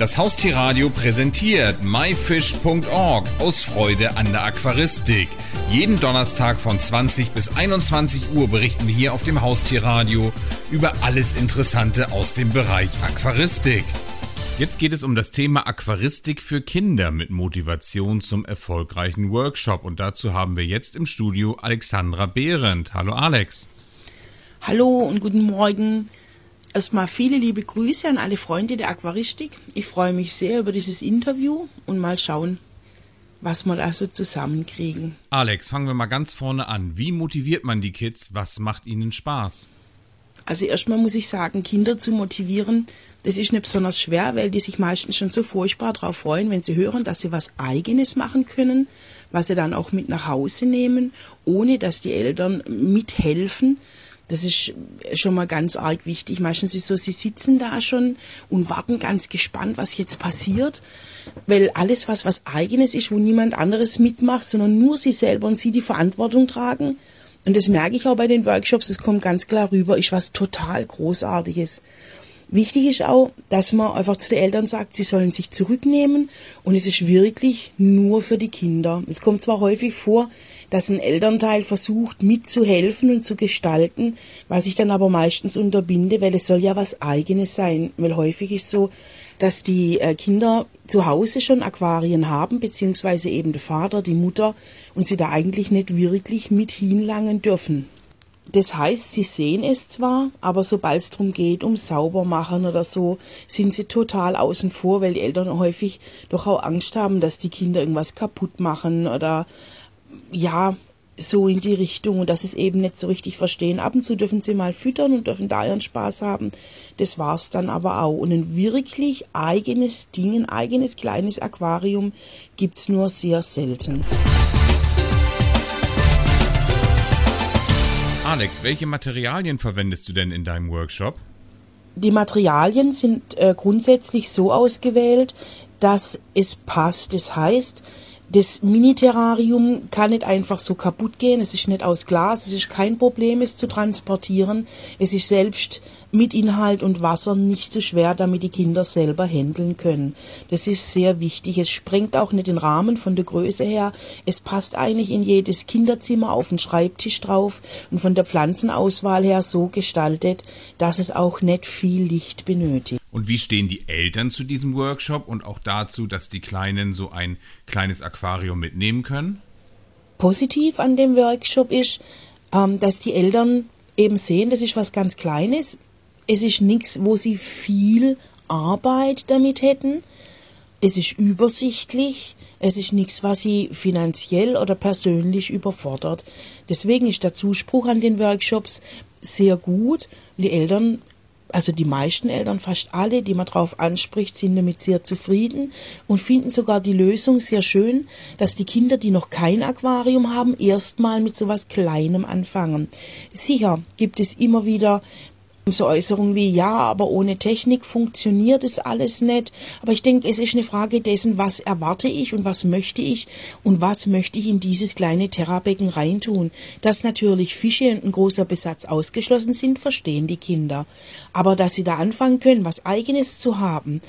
Das Haustierradio präsentiert myfish.org aus Freude an der Aquaristik. Jeden Donnerstag von 20 bis 21 Uhr berichten wir hier auf dem Haustierradio über alles Interessante aus dem Bereich Aquaristik. Jetzt geht es um das Thema Aquaristik für Kinder mit Motivation zum erfolgreichen Workshop. Und dazu haben wir jetzt im Studio Alexandra Behrendt. Hallo Alex. Hallo und guten Morgen. Erstmal viele liebe Grüße an alle Freunde der Aquaristik. Ich freue mich sehr über dieses Interview und mal schauen, was wir da so zusammenkriegen. Alex, fangen wir mal ganz vorne an. Wie motiviert man die Kids? Was macht ihnen Spaß? Also erstmal muss ich sagen, Kinder zu motivieren, das ist nicht besonders schwer, weil die sich meistens schon so furchtbar darauf freuen, wenn sie hören, dass sie was eigenes machen können, was sie dann auch mit nach Hause nehmen, ohne dass die Eltern mithelfen. Das ist schon mal ganz arg wichtig. Meistens ist es so, sie sitzen da schon und warten ganz gespannt, was jetzt passiert. Weil alles, was was eigenes ist, wo niemand anderes mitmacht, sondern nur sie selber und sie die Verantwortung tragen. Und das merke ich auch bei den Workshops, das kommt ganz klar rüber, ist was total Großartiges. Wichtig ist auch, dass man einfach zu den Eltern sagt, sie sollen sich zurücknehmen und es ist wirklich nur für die Kinder. Es kommt zwar häufig vor, dass ein Elternteil versucht mitzuhelfen und zu gestalten, was ich dann aber meistens unterbinde, weil es soll ja was eigenes sein. Weil häufig ist so, dass die äh, Kinder zu Hause schon Aquarien haben, beziehungsweise eben der Vater, die Mutter und sie da eigentlich nicht wirklich mit hinlangen dürfen. Das heißt, sie sehen es zwar, aber sobald es darum geht, um Saubermachen oder so, sind sie total außen vor, weil die Eltern häufig doch auch Angst haben, dass die Kinder irgendwas kaputt machen oder ja, so in die Richtung und dass sie es eben nicht so richtig verstehen. Ab und zu dürfen sie mal füttern und dürfen da ihren Spaß haben. Das war's dann aber auch. Und ein wirklich eigenes Ding, ein eigenes kleines Aquarium gibt's nur sehr selten. Alex, welche Materialien verwendest du denn in deinem Workshop? Die Materialien sind äh, grundsätzlich so ausgewählt, dass es passt. Das heißt, das Mini-Terrarium kann nicht einfach so kaputt gehen. Es ist nicht aus Glas. Es ist kein Problem, es zu transportieren. Es ist selbst mit Inhalt und Wasser nicht so schwer, damit die Kinder selber handeln können. Das ist sehr wichtig. Es sprengt auch nicht den Rahmen von der Größe her. Es passt eigentlich in jedes Kinderzimmer auf den Schreibtisch drauf und von der Pflanzenauswahl her so gestaltet, dass es auch nicht viel Licht benötigt. Und wie stehen die Eltern zu diesem Workshop und auch dazu, dass die Kleinen so ein kleines Aquarium mitnehmen können? Positiv an dem Workshop ist, ähm, dass die Eltern eben sehen, das ist was ganz Kleines. Es ist nichts, wo sie viel Arbeit damit hätten. Es ist übersichtlich. Es ist nichts, was sie finanziell oder persönlich überfordert. Deswegen ist der Zuspruch an den Workshops sehr gut. Die Eltern also die meisten Eltern, fast alle, die man drauf anspricht, sind damit sehr zufrieden und finden sogar die Lösung sehr schön, dass die Kinder, die noch kein Aquarium haben, erstmal mit sowas Kleinem anfangen. Sicher gibt es immer wieder so Äußerungen wie, ja, aber ohne Technik funktioniert es alles nicht. Aber ich denke, es ist eine Frage dessen, was erwarte ich und was möchte ich und was möchte ich in dieses kleine Terrabecken reintun. Dass natürlich Fische und ein großer Besatz ausgeschlossen sind, verstehen die Kinder. Aber dass sie da anfangen können, was eigenes zu haben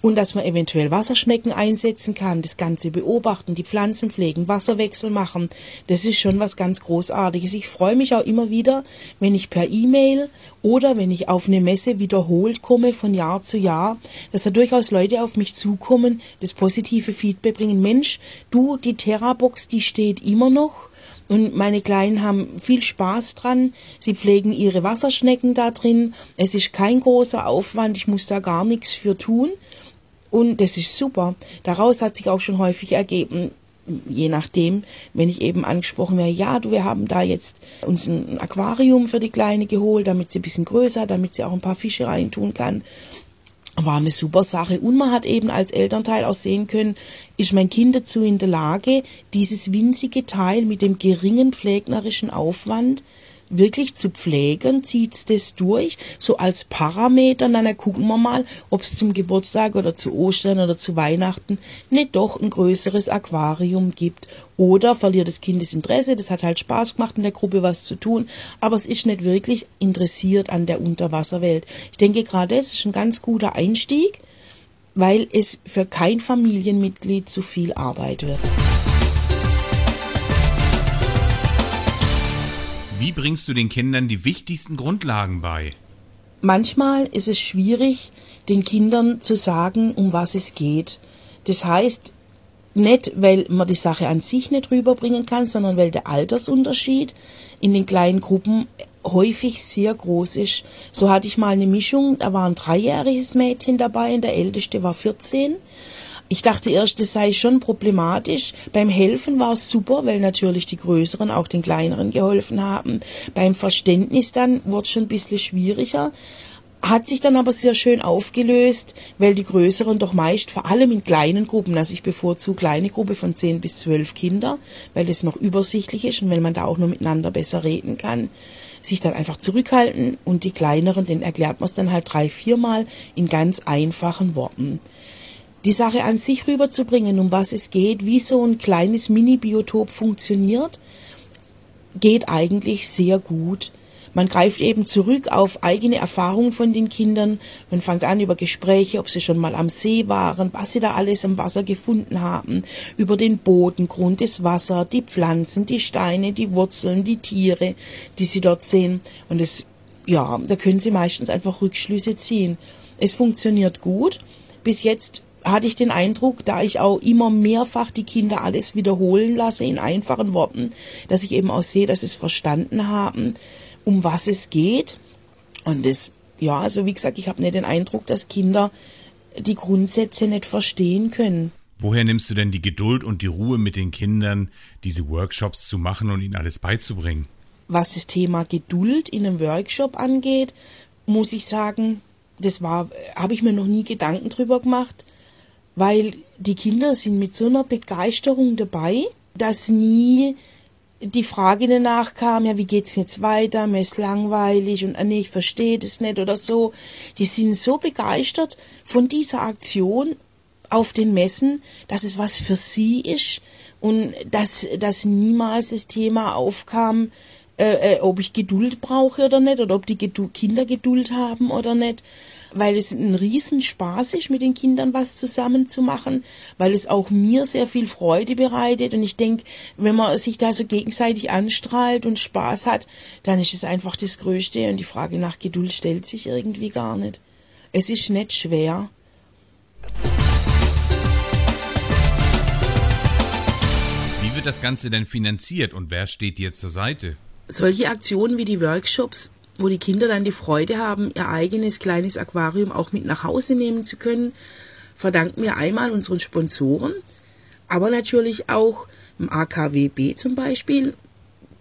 und dass man eventuell Wasserschnecken einsetzen kann, das Ganze beobachten, die Pflanzen pflegen, Wasserwechsel machen, das ist schon was ganz Großartiges. Ich freue mich auch immer wieder, wenn ich per E-Mail oder wenn ich auf eine Messe wiederholt komme von Jahr zu Jahr, dass da durchaus Leute auf mich zukommen, das positive Feedback bringen. Mensch, du, die Terrabox, die steht immer noch. Und meine Kleinen haben viel Spaß dran. Sie pflegen ihre Wasserschnecken da drin. Es ist kein großer Aufwand. Ich muss da gar nichts für tun. Und das ist super. Daraus hat sich auch schon häufig ergeben, je nachdem, wenn ich eben angesprochen wäre, ja, du, wir haben da jetzt uns ein Aquarium für die Kleine geholt, damit sie ein bisschen größer, damit sie auch ein paar Fische reintun kann. War eine super Sache. Und man hat eben als Elternteil auch sehen können, ist mein Kind dazu in der Lage, dieses winzige Teil mit dem geringen pflegnerischen Aufwand wirklich zu pflegen, zieht's das durch, so als Parameter, dann gucken wir mal, ob's zum Geburtstag oder zu Ostern oder zu Weihnachten nicht doch ein größeres Aquarium gibt. Oder verliert das Kind das Interesse, das hat halt Spaß gemacht in der Gruppe was zu tun, aber es ist nicht wirklich interessiert an der Unterwasserwelt. Ich denke gerade, das ist ein ganz guter Einstieg, weil es für kein Familienmitglied zu viel Arbeit wird. Wie bringst du den Kindern die wichtigsten Grundlagen bei? Manchmal ist es schwierig, den Kindern zu sagen, um was es geht. Das heißt, nicht, weil man die Sache an sich nicht rüberbringen kann, sondern weil der Altersunterschied in den kleinen Gruppen häufig sehr groß ist. So hatte ich mal eine Mischung, da war ein dreijähriges Mädchen dabei und der älteste war 14. Ich dachte erst, das sei schon problematisch. Beim Helfen war es super, weil natürlich die Größeren auch den Kleineren geholfen haben. Beim Verständnis dann wurde es schon ein bisschen schwieriger hat sich dann aber sehr schön aufgelöst, weil die Größeren doch meist, vor allem in kleinen Gruppen, also ich bevorzuge kleine Gruppe von 10 bis 12 Kinder, weil das noch übersichtlich ist und weil man da auch nur miteinander besser reden kann, sich dann einfach zurückhalten und die kleineren, den erklärt man es dann halt drei, viermal in ganz einfachen Worten. Die Sache an sich rüberzubringen, um was es geht, wie so ein kleines Mini-Biotop funktioniert, geht eigentlich sehr gut. Man greift eben zurück auf eigene Erfahrungen von den Kindern. Man fängt an über Gespräche, ob sie schon mal am See waren, was sie da alles am Wasser gefunden haben, über den Bodengrund, das Wasser, die Pflanzen, die Steine, die Wurzeln, die Tiere, die sie dort sehen. Und es, ja, da können sie meistens einfach Rückschlüsse ziehen. Es funktioniert gut. Bis jetzt hatte ich den Eindruck, da ich auch immer mehrfach die Kinder alles wiederholen lasse in einfachen Worten, dass ich eben auch sehe, dass sie es verstanden haben um was es geht. Und das, ja, also wie gesagt, ich habe nicht den Eindruck, dass Kinder die Grundsätze nicht verstehen können. Woher nimmst du denn die Geduld und die Ruhe mit den Kindern, diese Workshops zu machen und ihnen alles beizubringen? Was das Thema Geduld in einem Workshop angeht, muss ich sagen, das war, habe ich mir noch nie Gedanken drüber gemacht, weil die Kinder sind mit so einer Begeisterung dabei, dass nie die Frage danach kam, ja, wie geht's jetzt weiter? Mir ist langweilig und ah, nee, ich verstehe das nicht oder so. Die sind so begeistert von dieser Aktion auf den Messen, dass es was für sie ist und dass, dass niemals das Thema aufkam, äh, äh, ob ich Geduld brauche oder nicht oder ob die Geduld, Kinder Geduld haben oder nicht weil es ein Riesenspaß ist, mit den Kindern was zusammen zu machen, weil es auch mir sehr viel Freude bereitet und ich denke, wenn man sich da so gegenseitig anstrahlt und Spaß hat, dann ist es einfach das Größte und die Frage nach Geduld stellt sich irgendwie gar nicht. Es ist nicht schwer. Wie wird das Ganze denn finanziert und wer steht dir zur Seite? Solche Aktionen wie die Workshops wo die Kinder dann die Freude haben, ihr eigenes kleines Aquarium auch mit nach Hause nehmen zu können, verdanken wir einmal unseren Sponsoren, aber natürlich auch im AKWB zum Beispiel,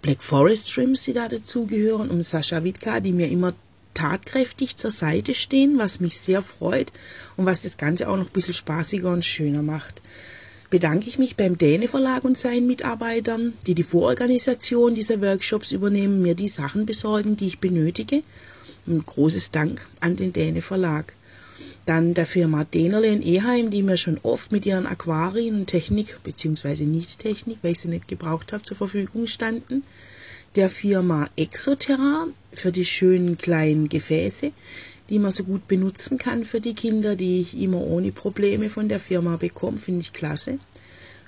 Black Forest Shrimps, die da dazugehören, und Sascha Witka, die mir immer tatkräftig zur Seite stehen, was mich sehr freut und was das Ganze auch noch ein bisschen spaßiger und schöner macht bedanke ich mich beim Däne Verlag und seinen Mitarbeitern, die die Vororganisation dieser Workshops übernehmen, mir die Sachen besorgen, die ich benötige. Ein großes Dank an den Däne Verlag. Dann der Firma Dänerle in Eheim, die mir schon oft mit ihren Aquarien und Technik, beziehungsweise nicht Technik, weil ich sie nicht gebraucht habe, zur Verfügung standen. Der Firma Exoterra für die schönen kleinen Gefäße, die man so gut benutzen kann für die Kinder, die ich immer ohne Probleme von der Firma bekomme, finde ich klasse.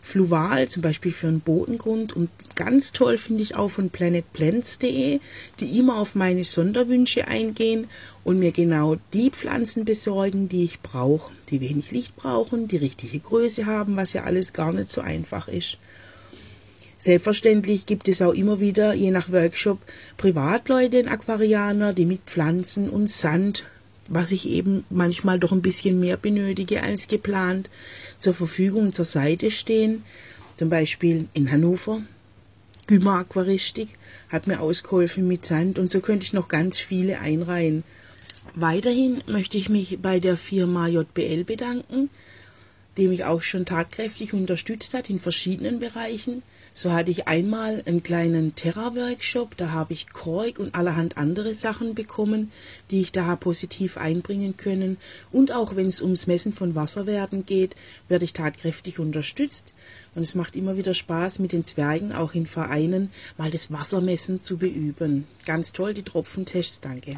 Fluval zum Beispiel für den Bodengrund und ganz toll finde ich auch von planetplants.de, die immer auf meine Sonderwünsche eingehen und mir genau die Pflanzen besorgen, die ich brauche, die wenig Licht brauchen, die richtige Größe haben, was ja alles gar nicht so einfach ist. Selbstverständlich gibt es auch immer wieder, je nach Workshop, Privatleute in Aquarianer, die mit Pflanzen und Sand, was ich eben manchmal doch ein bisschen mehr benötige als geplant, zur Verfügung zur Seite stehen. Zum Beispiel in Hannover. Gümmer Aquaristik hat mir ausgeholfen mit Sand und so könnte ich noch ganz viele einreihen. Weiterhin möchte ich mich bei der Firma JBL bedanken, die mich auch schon tatkräftig unterstützt hat in verschiedenen Bereichen. So hatte ich einmal einen kleinen Terra-Workshop, da habe ich Kork und allerhand andere Sachen bekommen, die ich da positiv einbringen können. Und auch wenn es ums Messen von Wasserwerten geht, werde ich tatkräftig unterstützt. Und es macht immer wieder Spaß, mit den Zwergen auch in Vereinen mal das Wassermessen zu beüben. Ganz toll, die Tropfentests, danke.